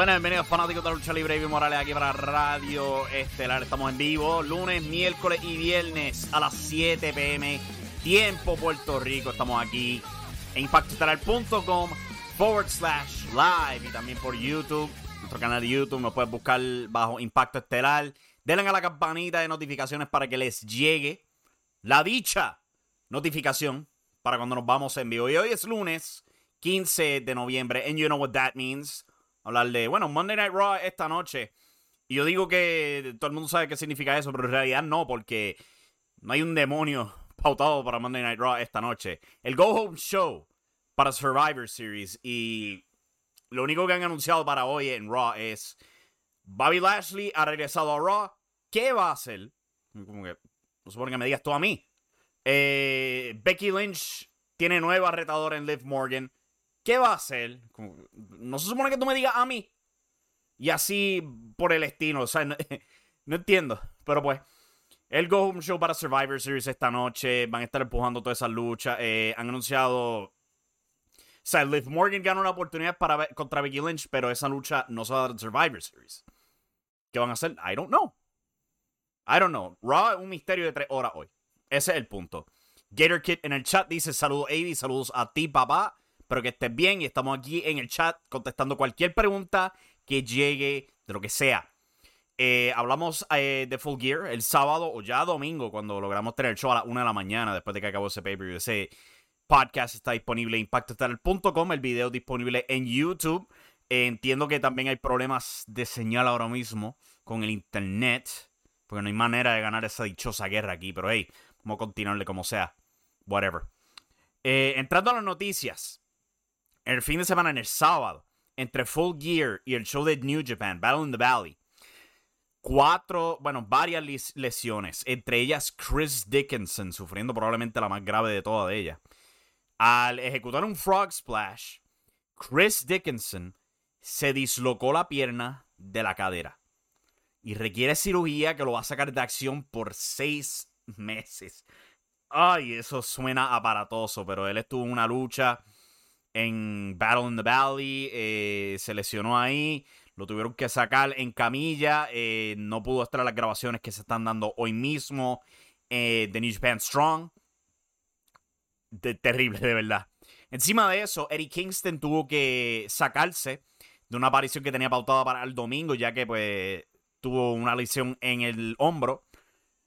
Bueno, bienvenidos fanáticos de la lucha libre y Morales aquí para Radio Estelar. Estamos en vivo lunes, miércoles y viernes a las 7 pm, tiempo Puerto Rico. Estamos aquí en impactoestelar.com forward slash live y también por YouTube, nuestro canal de YouTube. Nos puedes buscar bajo Impacto Estelar. Denle a la campanita de notificaciones para que les llegue la dicha notificación para cuando nos vamos en vivo. Y hoy es lunes 15 de noviembre, and you know what that means hablar de, bueno, Monday Night Raw esta noche. Y yo digo que todo el mundo sabe qué significa eso, pero en realidad no, porque no hay un demonio pautado para Monday Night Raw esta noche. El Go Home Show para Survivor Series. Y lo único que han anunciado para hoy en Raw es Bobby Lashley ha regresado a Raw. ¿Qué va a hacer? Como que, no supone que me digas tú a mí. Eh, Becky Lynch tiene nueva retadora en Liv Morgan. ¿Qué va a hacer? no se supone que tú me digas a mí. Y así por el estilo. O sea, no, entiendo. Pero pues, el Go Home Show para Survivor Series esta noche. Van a estar empujando toda esa lucha. Eh, han anunciado. O sea, Liv Morgan ganó una oportunidad para, contra Becky Lynch, pero esa lucha no se va a dar en Survivor Series. ¿Qué van a hacer? I don't know. I don't know. Raw es un misterio de tres horas hoy. Ese es el punto. Gator Kid en el chat dice: Saludos, Avi. Saludos a ti, papá. Espero que estés bien y estamos aquí en el chat contestando cualquier pregunta que llegue de lo que sea. Eh, hablamos eh, de Full Gear el sábado o ya domingo cuando logramos tener el show a las 1 de la mañana después de que acabó ese paper. Ese podcast está disponible en impactostar.com, el video disponible en YouTube. Eh, entiendo que también hay problemas de señal ahora mismo con el internet, porque no hay manera de ganar esa dichosa guerra aquí, pero hey, vamos a continuarle como sea. Whatever. entrando a las noticias el fin de semana, en el sábado, entre Full Gear y el show de New Japan, Battle in the Valley, cuatro, bueno, varias lesiones, entre ellas Chris Dickinson, sufriendo probablemente la más grave de todas ellas. Al ejecutar un Frog Splash, Chris Dickinson se dislocó la pierna de la cadera y requiere cirugía que lo va a sacar de acción por seis meses. Ay, eso suena aparatoso, pero él estuvo en una lucha en Battle in the Valley, eh, se lesionó ahí, lo tuvieron que sacar en camilla, eh, no pudo estar las grabaciones que se están dando hoy mismo eh, de New Japan Strong. terrible, de verdad. Encima de eso, Eddie Kingston tuvo que sacarse de una aparición que tenía pautada para el domingo, ya que pues tuvo una lesión en el hombro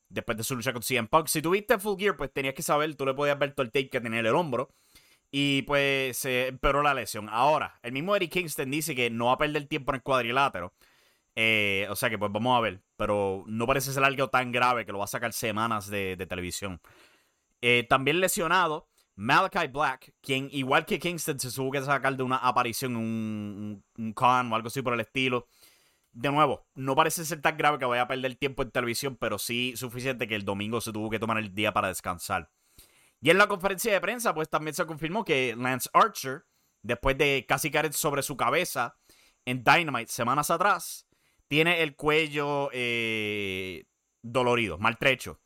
después de su lucha con CM Punk. Si tuviste Full Gear, pues tenías que saber, tú le podías ver todo el tape que tenía en el hombro. Y pues se empeoró la lesión. Ahora, el mismo Eric Kingston dice que no va a perder tiempo en el cuadrilátero. Eh, o sea que pues vamos a ver. Pero no parece ser algo tan grave que lo va a sacar semanas de, televisión. Eh, también lesionado, Malachi Black, quien igual que Kingston se tuvo que sacar de una aparición, un, un, con o algo así por el estilo. De nuevo, no parece ser tan grave que vaya a perder tiempo en televisión, pero sí suficiente que el domingo se tuvo que tomar el día para descansar. Y en la conferencia de prensa, pues también se confirmó que Lance Archer, después de casi caer sobre su cabeza en Dynamite semanas atrás, tiene el cuello eh, dolorido, maltrecho.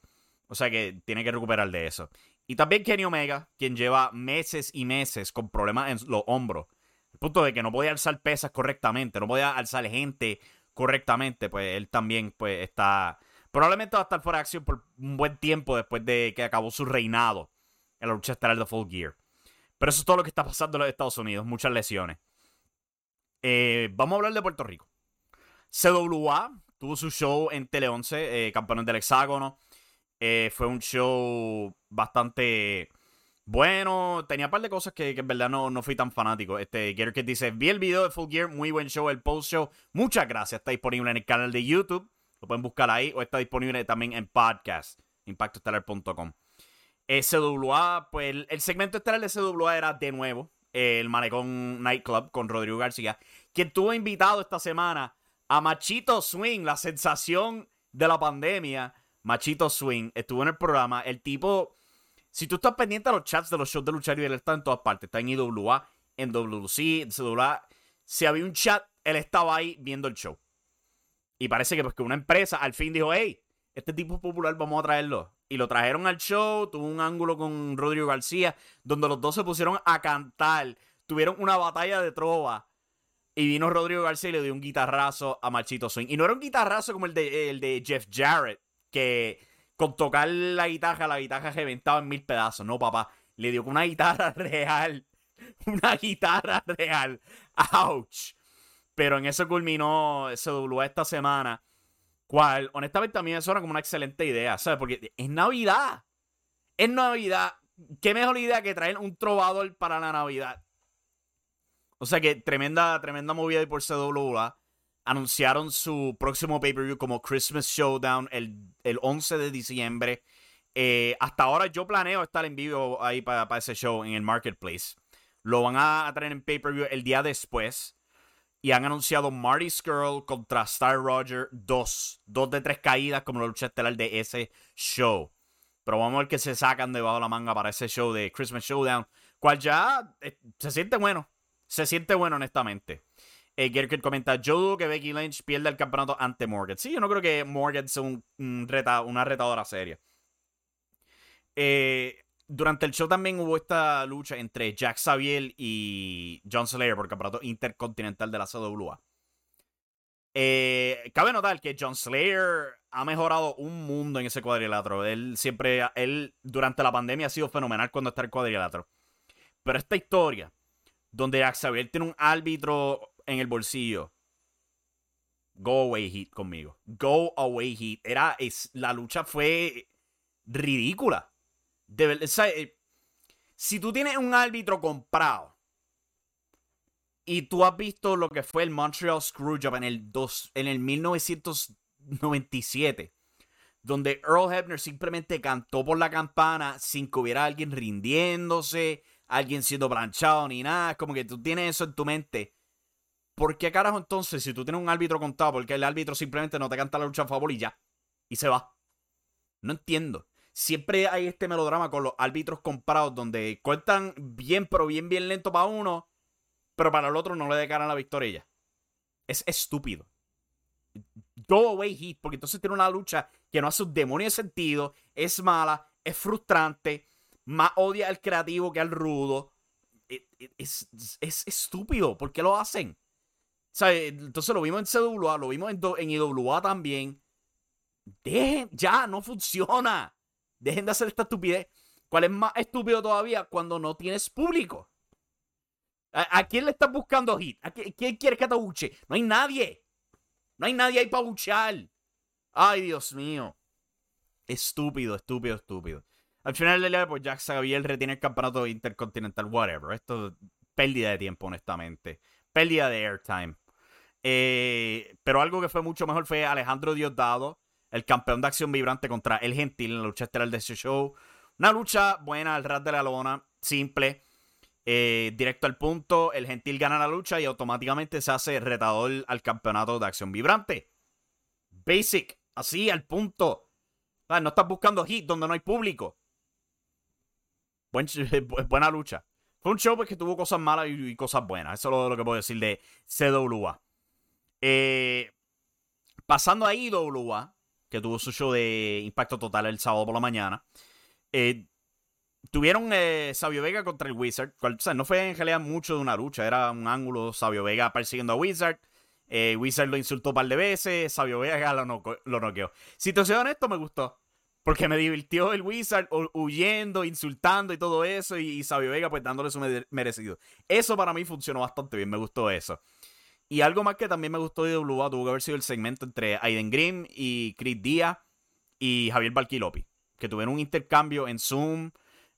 O sea que tiene que recuperar de eso. Y también Kenny Omega, quien lleva meses y meses con problemas en los hombros. El punto de que no podía alzar pesas correctamente, no podía alzar gente correctamente, pues él también pues está Probablemente va a estar fuera de acción por un buen tiempo después de que acabó su reinado en la lucha estelar de Full Gear. Pero eso es todo lo que está pasando en los Estados Unidos. Muchas lesiones. Eh, vamos a hablar de Puerto Rico. CWA tuvo su show en Tele 11, eh, Campeones del Hexágono. Eh, fue un show bastante bueno. Tenía un par de cosas que, en verdad no, no, fui tan fanático. Este, Gear que dice: Vi el video de Full Gear, muy buen show, el post show. Muchas gracias. Está disponible en el canal de YouTube. Lo pueden buscar ahí. O está disponible también en podcast. Impactostellar.com. SWA, pues el, segmento estelar de SWA era de nuevo el Malecón Nightclub con Rodrigo García, quien tuvo invitado esta semana a Machito Swing, la sensación de la pandemia. Machito Swing estuvo en el programa. El tipo, si tú estás pendiente a los chats de los shows de lucha libre, él está en todas partes. Está en IWA, en WC, en CWA. Si había un chat, él estaba ahí viendo el show. Y parece que pues que una empresa al fin dijo, hey, este tipo es popular, vamos a traerlo. Y lo trajeron al show, tuvo un ángulo con Rodrigo García, donde los dos se pusieron a cantar. Tuvieron una batalla de trova. Y vino Rodrigo García y le dio un guitarrazo a Machito Swing. Y no era un guitarrazo como el de, el de Jeff Jarrett, que con tocar la guitarra, la guitarra reventaba en mil pedazos. No, papá. Le dio con una guitarra real. Una guitarra real. ¡Auch! Pero en eso culminó SWA esta semana. Cual, honestamente, a mí me suena como una excelente idea, ¿sabes? Porque es Navidad. Es Navidad. ¿Qué mejor idea que traer un trovador para la Navidad? O sea que tremenda, tremenda movida por CWA. Anunciaron su próximo pay-per-view como Christmas Showdown el, el 11 de diciembre. Eh, hasta ahora yo planeo estar en vivo ahí para, ese show en el Marketplace. Lo van a traer en pay-per-view el día después. Y han anunciado Marty Skrull contra Star Roger 2. Dos de tres caídas como la lucha estelar de ese show. Pero vamos a ver qué se sacan debajo de la manga para ese show de Christmas Showdown. Cual ya eh, se siente bueno. Se siente bueno, honestamente. Eh, comenta, yo dudo que Becky Lynch pierda el campeonato ante Morgan. Sí, yo no creo que Morgan sea un, una retadora seria. Eh, durante el show también hubo esta lucha entre Jack Xavier y John Slayer por el campeonato intercontinental de la CWA. Eh, cabe notar que John Slayer ha mejorado un mundo en ese cuadrilátero. Él siempre, él durante la pandemia ha sido fenomenal cuando está el cuadrilátero. Pero esta historia, donde Jack Xavier tiene un árbitro en el bolsillo, go away heat conmigo. Go away heat. Era, es, la lucha fue ridícula. Eh, si tú tienes un árbitro comprado y tú has visto lo que fue el Montreal Screwjob en el, en el 1997, donde Earl Hebner simplemente cantó por la campana sin que hubiera alguien rindiéndose, alguien siendo planchado ni nada. Es como que tú tienes eso en tu mente. ¿Por qué carajo entonces, si tú tienes un árbitro contado, porque el árbitro simplemente no te canta la lucha a favor y ya? Y se va. No entiendo siempre hay este melodrama con los árbitros comprados donde cortan bien, pero bien, bien lento para uno, pero para el otro no le declaran la victoria. Es estúpido. Go away Heat, porque entonces tiene una lucha que no hace un demonio de sentido, es mala, es frustrante, más odia al creativo que al rudo. E, e, es, estúpido, ¿por qué lo hacen? entonces lo vimos en CWA, lo vimos en, en IWA también. Dejen, ya, no funciona. Dejen de hacer esta estupidez. ¿Cuál es más estúpido todavía cuando no tienes público? ¿A, quién le estás buscando hit? ¿A quién, quiere que te buche? No hay nadie. No hay nadie ahí para buchar. Ay, Dios mío. Estúpido, estúpido, estúpido. Al final del día, pues Jack Xavier retiene el campeonato intercontinental, whatever. Esto es pérdida de tiempo, honestamente. Pérdida de airtime. Eh, pero algo que fue mucho mejor fue Alejandro Diosdado el campeón de acción vibrante contra el Gentil en la lucha estelar de ese show. Una lucha buena al ras de la lona, simple, eh, directo al punto. El Gentil gana la lucha y automáticamente se hace retador al campeonato de acción vibrante. Basic, así al punto. no estás buscando hit donde no hay público. buena lucha. Fue un show pues, que tuvo cosas malas y, cosas buenas. Eso es lo, que puedo decir de CWA. Eh, pasando a IWA, que tuvo su show de Impacto Total el sábado por la mañana. Eh, tuvieron eh, Sabio Vega contra el Wizard. no fue en realidad mucho de una lucha, era un ángulo Sabio Vega persiguiendo a Wizard. Eh, Wizard lo insultó un par de veces. Sabio Vega lo, noqueó. Si te soy honesto, me gustó. Porque me divirtió el Wizard huyendo, insultando y todo eso. Y, Sabio Vega, pues dándole su merecido. Eso para mí funcionó bastante bien. Me gustó eso. Y algo más que también me gustó de WA tuvo que haber sido el segmento entre Aiden Grimm y Chris Díaz y Javier Balquilopi. Que tuvieron un intercambio en Zoom,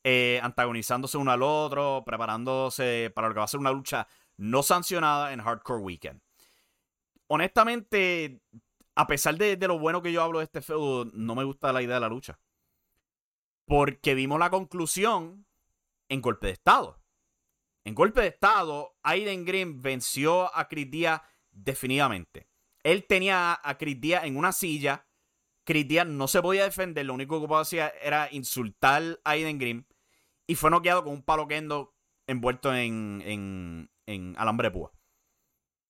eh, antagonizándose uno al otro, preparándose para lo que va a ser una lucha no sancionada en Hardcore Weekend. Honestamente, a pesar de, lo bueno que yo hablo de este feudo, no me gusta la idea de la lucha. Porque vimos la conclusión en golpe de estado. En golpe de estado, Aiden Green venció a Chris Díaz definitivamente. Él tenía a Chris Díaz en una silla. Chris Díaz no se podía defender. Lo único que podía hacer era insultar a Aiden Green. Y fue noqueado con un palo kendo envuelto en, en, en alambre púa.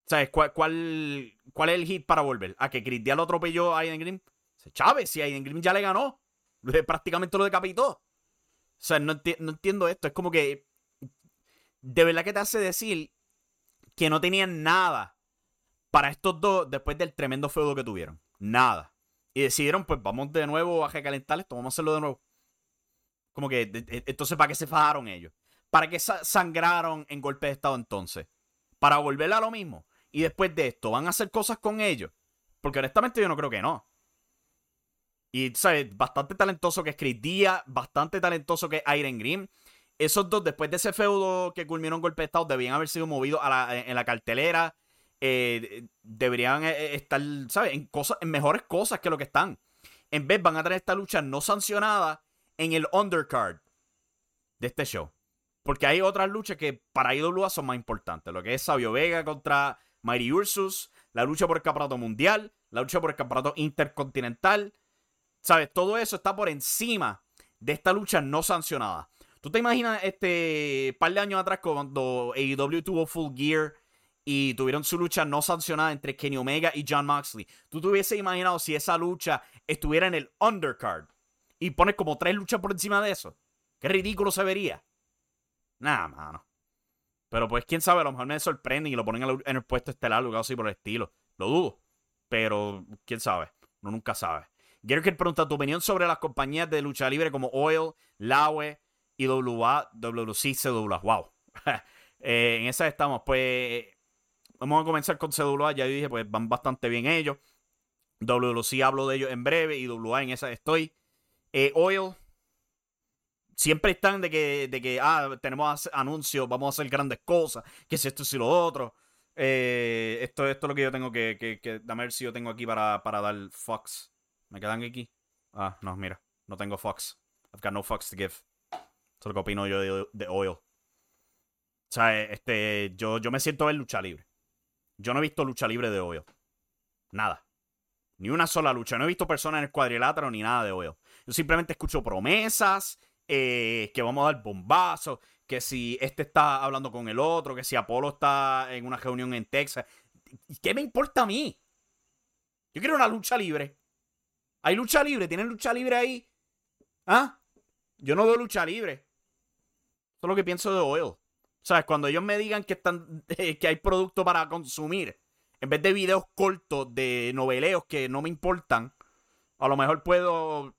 ¿Sabes cuál, cuál es el hit para volver? ¿A que Chris Díaz lo atropelló a Aiden Green? Chávez, si Aiden Green ya le ganó. Prácticamente lo decapitó. O sea, no, entiendo esto. Es como que. De verdad que te hace decir que no tenían nada para estos dos después del tremendo feudo que tuvieron. Nada. Y decidieron, pues vamos de nuevo a recalentar esto, vamos a hacerlo de nuevo. Como que, entonces, ¿para qué se fajaron ellos? ¿Para qué sangraron en golpe de estado entonces? ¿Para volver a lo mismo? Y después de esto, ¿van a hacer cosas con ellos? Porque honestamente yo no creo que no. Y, ¿sabes? Bastante talentoso que es Chris Díaz, bastante talentoso que es Iron Green. Esos dos, después de ese feudo que culminó en golpe de estado, debían haber sido movidos en la cartelera. Eh, deberían eh, eh, estar, ¿sabes? En, cosas, en mejores cosas que lo que están. En vez van a tener esta lucha no sancionada en el undercard de este show. Porque hay otras luchas que para IWA son más importantes. Lo que es Sabio Vega contra Mighty Ursus, la lucha por el campeonato mundial, la lucha por el campeonato intercontinental. ¿Sabes? Todo eso está por encima de esta lucha no sancionada. ¿Tú te imaginas este par de años atrás cuando AEW tuvo Full Gear y tuvieron su lucha no sancionada entre Kenny Omega y John Moxley? ¿Tú te hubieses imaginado si esa lucha estuviera en el undercard y pones como tres luchas por encima de eso? Qué ridículo se vería. Nada, mano. Pero pues quién sabe, a lo mejor me sorprenden y lo ponen en el puesto estelar o algo así por el estilo. Lo dudo. Pero quién sabe. Uno nunca sabe. Gerker pregunta tu opinión sobre las compañías de lucha libre como Oil, Laue y WA, WC, CWA. Wow. Eh, en esa estamos. Pues vamos a comenzar con CWA. Ya dije, pues van bastante bien ellos. WC hablo de ellos en breve y WA en esa estoy. Eh, Oil, siempre están de que, de que ah, tenemos anuncios, vamos a hacer grandes cosas, que si esto, si lo otro. Eh, esto, esto es lo que yo tengo que, que, que dame ver si yo tengo aquí para, para dar Fox. ¿Me quedan aquí? Ah, no, mira, no tengo Fox. I've got no Fox to give. Eso es lo que opino yo de, de. O sea, este, yo, yo me siento ver lucha libre. Yo no he visto lucha libre de Oil. Nada. Ni una sola lucha. No he visto personas en el cuadrilátero ni nada de Oil. Yo simplemente escucho promesas eh, que vamos a dar bombazos, que si este está hablando con el otro, que si Apolo está en una reunión en Texas. ¿Qué me importa a mí? Yo quiero una lucha libre. ¿Hay lucha libre? ¿Tienen lucha libre ahí? ¿Ah? Yo no veo lucha libre. Eso es lo que pienso de Oil. ¿Sabes? Cuando ellos me digan que, están, que hay producto para consumir, en vez de videos cortos de noveleos que no me importan, a lo mejor puedo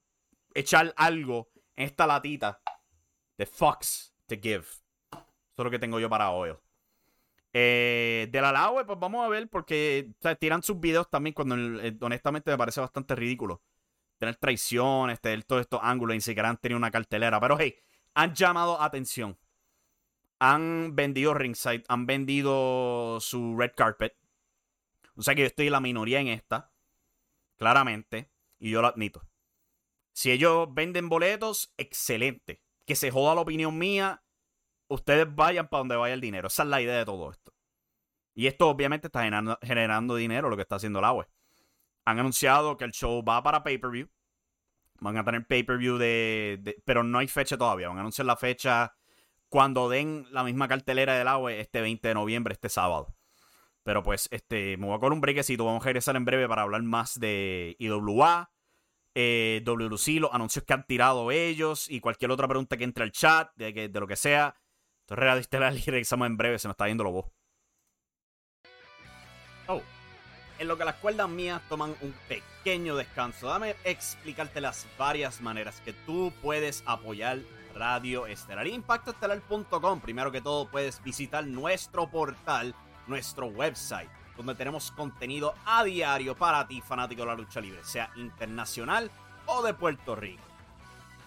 echar algo esta latita de Fox to give. Eso es lo que tengo yo para hoy. Eh, de la Laue, pues vamos a ver, porque tiran sus videos también cuando eh, honestamente me parece bastante ridículo. Tener traiciones, tener todos estos ángulos, ni siquiera han tenido una cartelera. Pero hey, han llamado atención. Han vendido ringside, han vendido su red carpet. O sea que yo estoy la minoría en esta. Claramente. Y yo lo admito. Si ellos venden boletos, excelente. Que se joda la opinión mía. Ustedes vayan para donde vaya el dinero. Esa es la idea de todo esto. Y esto obviamente está generando, dinero, lo que está haciendo la web. Han anunciado que el show va para pay-per-view. Van a tener pay-per-view de, Pero no hay fecha todavía. Van a anunciar la fecha cuando den la misma cartelera del agua este 20 de noviembre, este sábado. Pero pues, este, me voy a coger un brequecito. Vamos a regresar en breve para hablar más de IWA, eh, WC, los anuncios que han tirado ellos y cualquier otra pregunta que entre al chat, de, de lo que sea. Entonces, la y regresamos en breve, se nos está yendo lo voz. En lo que las cuerdas mías toman un pequeño descanso, dame explicarte las varias maneras que tú puedes apoyar Radio Estelar. ImpactoEstelar.com. Primero que todo, puedes visitar nuestro portal, nuestro website, donde tenemos contenido a diario para ti, fanático de la lucha libre, sea internacional o de Puerto Rico.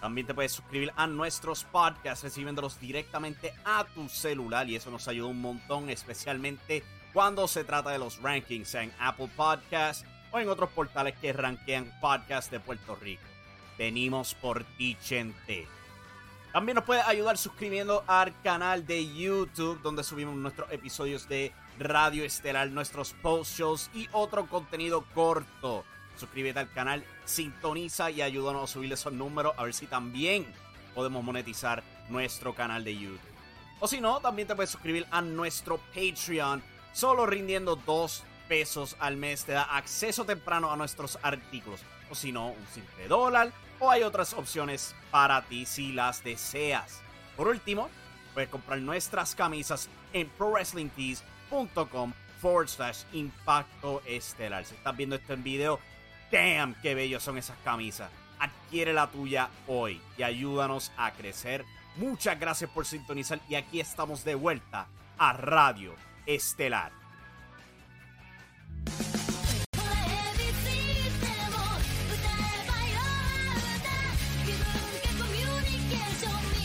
También te puedes suscribir a nuestros podcasts recibiéndolos directamente a tu celular y eso nos ayuda un montón, especialmente cuando se trata de los rankings en Apple Podcasts o en otros portales que rankean podcasts de Puerto Rico. Venimos por ti. También nos puedes ayudar suscribiendo al canal de YouTube donde subimos nuestros episodios de Radio Estelar, nuestros post shows y otro contenido corto. Suscríbete al canal, sintoniza y ayúdanos a subir esos números a ver si también podemos monetizar nuestro canal de YouTube. O si no, también te puedes suscribir a nuestro Patreon Solo rindiendo 2 pesos al mes te da acceso temprano a nuestros artículos. O si no, un simple dólar. O hay otras opciones para ti si las deseas. Por último, puedes comprar nuestras camisas en prowrestlingtees.com forward slash impacto estelar. Si estás viendo esto en video, damn, qué bellos son esas camisas. Adquiere la tuya hoy y ayúdanos a crecer. Muchas gracias por sintonizar y aquí estamos de vuelta a Radio estelar.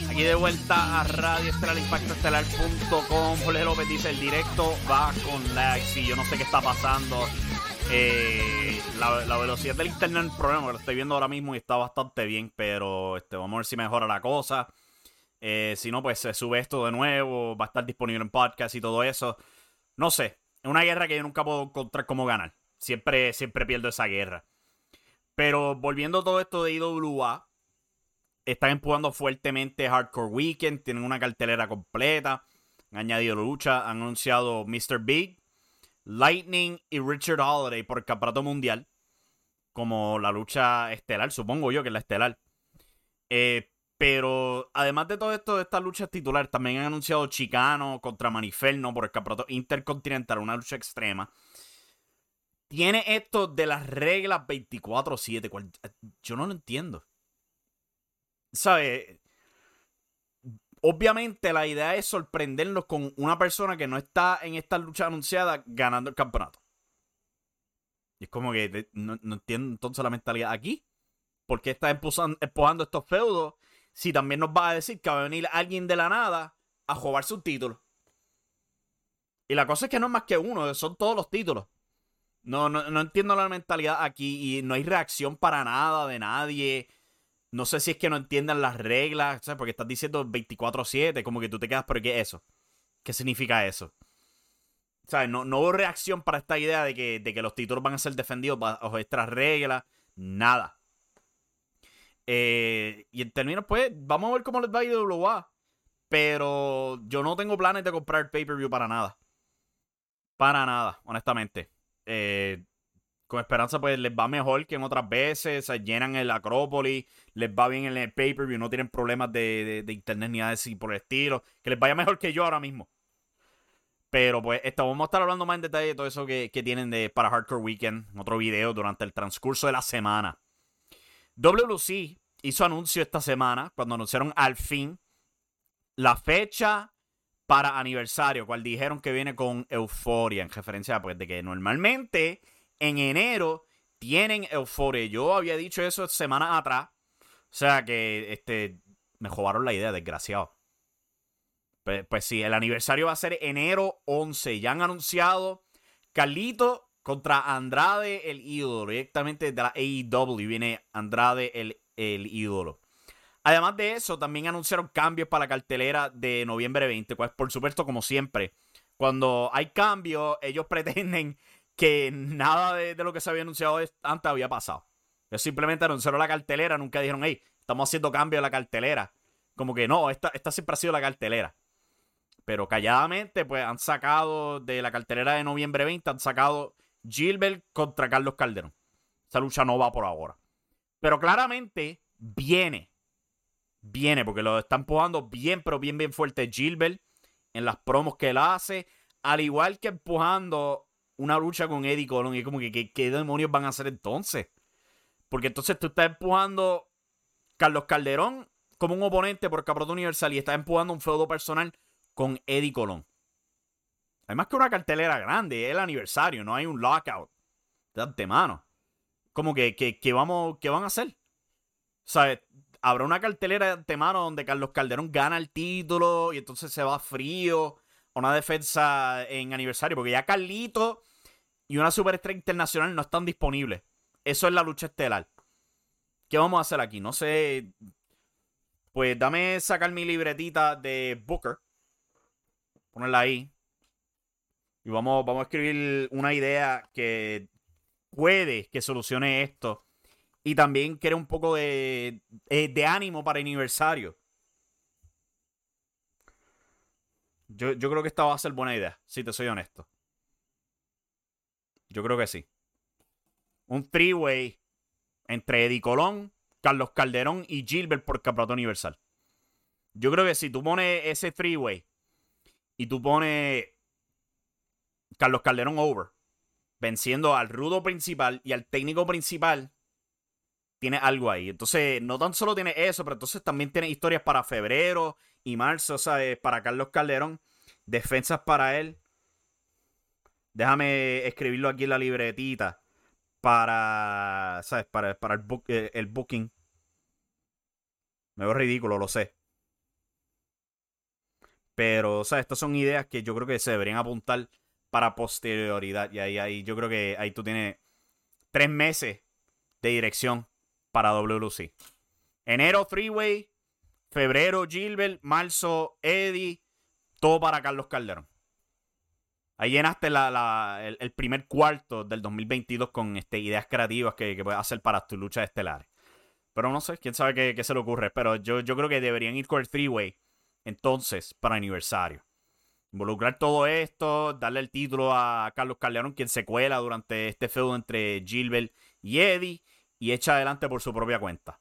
Aquí de vuelta a Radio Estelar Impacto Estelar.com. Jorge López dice: el directo va con lag. Sí, yo no sé qué está pasando. Eh, la, velocidad del internet es el problema, lo estoy viendo ahora mismo y está bastante bien, pero este, vamos a ver si mejora la cosa. Eh, si no, pues se sube esto de nuevo, va a estar disponible en podcast y todo eso. No sé, es una guerra que yo nunca puedo encontrar cómo ganar. Siempre, siempre pierdo esa guerra. Pero volviendo a todo esto de IWA, están empujando fuertemente Hardcore Weekend, tienen una cartelera completa, han añadido lucha, han anunciado Mr. Big, Lightning y Richard Holiday por el campeonato mundial, como la lucha estelar, supongo yo que es la estelar. Eh, pero además de todo esto, de estas luchas titulares, también han anunciado Chicano contra Maniferno por el campeonato intercontinental, una lucha extrema. Tiene esto de las reglas 24-7. Yo no lo entiendo. ¿Sabes? Obviamente la idea es sorprendernos con una persona que no está en esta lucha anunciada ganando el campeonato. Y es como que no, entiendo entonces la mentalidad aquí. ¿Por qué está empujando estos feudos? Si también nos va a decir que va a venir alguien de la nada a jugarse un título. Y la cosa es que no es más que uno, son todos los títulos. No, no, entiendo la mentalidad aquí y no hay reacción para nada de nadie. No sé si es que no entiendan las reglas, ¿sabes? porque estás diciendo 24-7, como que tú te quedas, pero ¿qué es eso? ¿Qué significa eso? ¿Sabes? No, no hubo reacción para esta idea de que, de que los títulos van a ser defendidos bajo estas reglas. Nada. Eh, y en términos, pues, vamos a ver cómo les va a IWA. Pero yo no tengo planes de comprar pay-per-view para nada. Para nada, honestamente. Eh, con esperanza, pues les va mejor que en otras veces. Se llenan el Acrópolis, les va bien en el pay-per-view, no tienen problemas de, internet ni nada así por el estilo. Que les vaya mejor que yo ahora mismo. Pero pues, esto, vamos a estar hablando más en detalle de todo eso que, que tienen de, para Hardcore Weekend. En otro video durante el transcurso de la semana. WC hizo anuncio esta semana cuando anunciaron al fin la fecha para aniversario, cual dijeron que viene con euforia, en referencia pues, de que normalmente en enero tienen euforia. Yo había dicho eso semanas atrás. O sea que este, me jodaron la idea, desgraciado. Pues, pues sí, el aniversario va a ser enero 11. Ya han anunciado Carlito contra Andrade el ídolo. Directamente de la AEW viene Andrade el, el ídolo. Además de eso, también anunciaron cambios para la cartelera de noviembre 20. Pues por supuesto, como siempre, cuando hay cambios, ellos pretenden que nada de, lo que se había anunciado antes había pasado. Ellos simplemente anunciaron la cartelera, nunca dijeron, hey, estamos haciendo cambios a la cartelera. Como que no, esta, esta siempre ha sido la cartelera. Pero calladamente, pues han sacado de la cartelera de noviembre 20, han sacado Gilbert contra Carlos Calderón. Esa lucha no va por ahora. Pero claramente viene. Viene, porque lo están empujando bien, pero bien, bien fuerte Gilbert en las promos que él hace. Al igual que empujando una lucha con Eddie Colón. Y como que, ¿qué, demonios van a hacer entonces? Porque entonces tú estás empujando Carlos Calderón como un oponente por Campeonato Universal y estás empujando un feudo personal con Eddie Colón. Además que una cartelera grande, es el aniversario, no hay un lockout de antemano. Como que, que, vamos, ¿qué van a hacer? O sea, habrá una cartelera de antemano donde Carlos Calderón gana el título y entonces se va frío una defensa en aniversario, porque ya Carlito y una superestrella internacional no están disponibles. Eso es la lucha estelar. ¿Qué vamos a hacer aquí? No sé. Pues dame sacar mi libretita de Booker. Ponerla ahí. Y vamos, vamos a escribir una idea que puede que solucione esto. Y también quiere un poco de, de, de ánimo para el aniversario. Yo, creo que esta va a ser buena idea, si te soy honesto. Yo creo que sí. Un three-way entre Eddie Colón, Carlos Calderón y Gilbert por campeonato universal. Yo creo que si tú pones ese three-way y tú pones Carlos Calderón over, venciendo al rudo principal y al técnico principal, tiene algo ahí. Entonces, no tan solo tiene eso, pero entonces también tiene historias para febrero y marzo, ¿sabes? Para Carlos Calderón. Defensas para él. Déjame escribirlo aquí en la libretita. Para, ¿sabes? Para, para el, eh, el booking. Me veo ridículo, lo sé. Pero, ¿sabes? Estas son ideas que yo creo que se deberían apuntar para posterioridad. Y ahí, ahí yo creo que ahí tú tienes tres meses de dirección para WC. Enero, Freeway. Febrero, Gilbert. Marzo, Eddie. Todo para Carlos Calderón. Ahí llenaste el, primer cuarto del 2022 con este, ideas creativas que, que puedes hacer para tus luchas estelares. Pero no sé, quién sabe qué, se le ocurre. Pero yo, yo creo que deberían ir con el three-way entonces para aniversario. Involucrar todo esto, darle el título a Carlos Calderón, quien se cuela durante este feudo entre Gilbert y Eddie y echa adelante por su propia cuenta.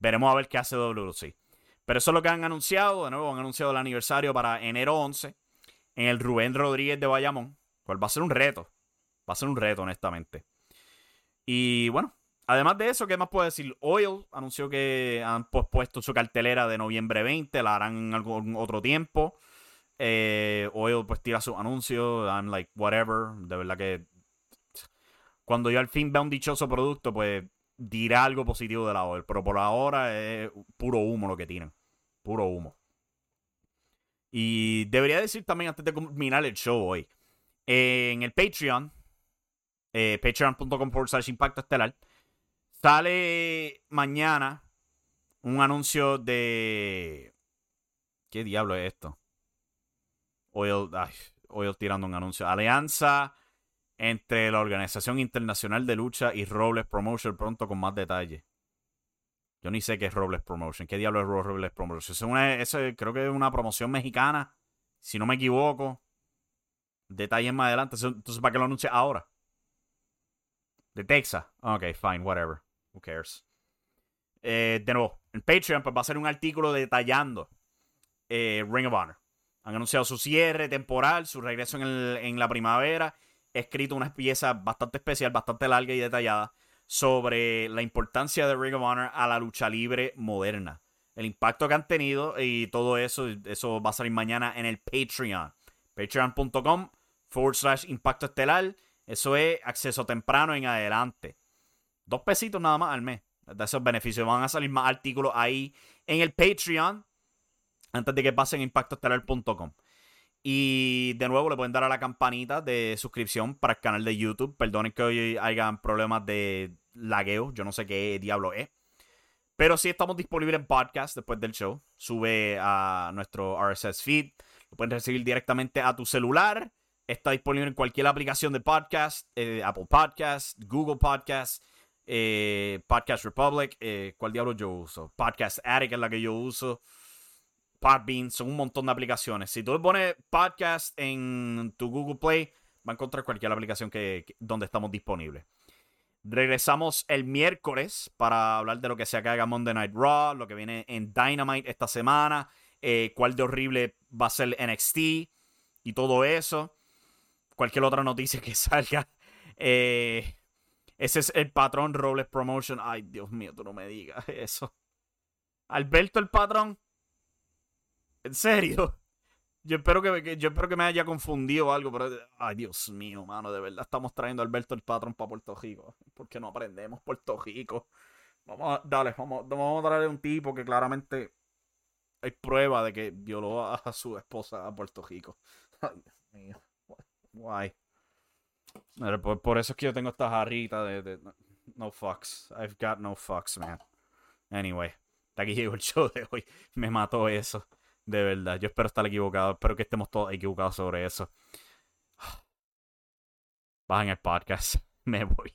Veremos a ver qué hace WC. Pero eso es lo que han anunciado. De nuevo, han anunciado el aniversario para enero 11 en el Rubén Rodríguez de Bayamón. Cual va a ser un reto. Va a ser un reto, honestamente. Y bueno, además de eso, ¿qué más puedo decir? Oil anunció que han pospuesto su cartelera de noviembre 20. La harán en algún otro tiempo. Eh, Oil pues tira su anuncio. I'm like, whatever. De verdad que cuando yo al fin vea un dichoso producto, pues dirá algo positivo de la Oil. Pero por ahora es puro humo lo que tienen. Puro humo. Y debería decir también antes de culminar el show hoy. en el Patreon, eh, patreon.com por impacto estelar, sale mañana un anuncio de. ¿Qué diablo es esto? Oil, ay, Oil tirando un anuncio. Alianza entre la Organización Internacional de Lucha y Robles Promotion pronto con más detalles. Yo ni sé qué es Robles Promotion. ¿Qué diablo es Robles Promotion? Es creo que es una promoción mexicana, si no me equivoco. Detalles más adelante. Entonces, ¿para qué lo anuncie ahora? De Texas. Ok, fine, whatever. Who cares? Eh, de nuevo, en Patreon pues, va a ser un artículo detallando eh, Ring of Honor. Han anunciado su cierre temporal, su regreso en, en la primavera escrito una pieza bastante especial, bastante larga y detallada sobre la importancia de Ring of Honor a la lucha libre moderna. El impacto que han tenido y todo eso, eso va a salir mañana en el Patreon. Patreon.com forward slash impacto estelar. Eso es acceso temprano en adelante. Dos pesitos nada más al mes de esos beneficios. Van a salir más artículos ahí en el Patreon antes de que pasen a impactoestelar.com. Y de nuevo le pueden dar a la campanita de suscripción para el canal de YouTube. Perdonen que hoy hayan problemas de lagueo. Yo no sé qué diablo es. Pero sí estamos disponibles en podcast después del show. Sube a nuestro RSS feed. Lo pueden recibir directamente a tu celular. Está disponible en cualquier aplicación de podcast. Eh, Apple Podcast, Google Podcast, eh, Podcast Republic. Eh, ¿Cuál diablo yo uso? Podcast Addict es la que yo uso. Podbean, son un montón de aplicaciones. Si tú pones podcast en tu Google Play, va a encontrar cualquier aplicación que, donde estamos disponibles. Regresamos el miércoles para hablar de lo que se haga Monday Night Raw, lo que viene en Dynamite esta semana, eh, cuál de horrible va a ser NXT y todo eso. cualquier otra noticia que salga. Eh, ese es el patrón Robles Promotion. Ay, Dios mío, tú no me digas eso. Alberto el patrón. ¿En serio? Yo espero que, yo espero que me haya confundido algo, pero ay Dios mío, mano, de verdad estamos trayendo a Alberto el patrón para Puerto Rico. ¿Por qué no aprendemos Puerto Rico? Vamos a, dale, vamos, vamos a traer un tipo que claramente hay prueba de que violó a su esposa a Puerto Rico. Ay, Dios mío. Why? Por, eso es que yo tengo esta jarrita de, de, no fucks. I've got no fucks, man. Anyway, hasta aquí llegó el show de hoy. Me mató eso. De verdad. Yo espero estar equivocado. Espero que estemos todos equivocados sobre eso. Bajen el podcast. Me voy.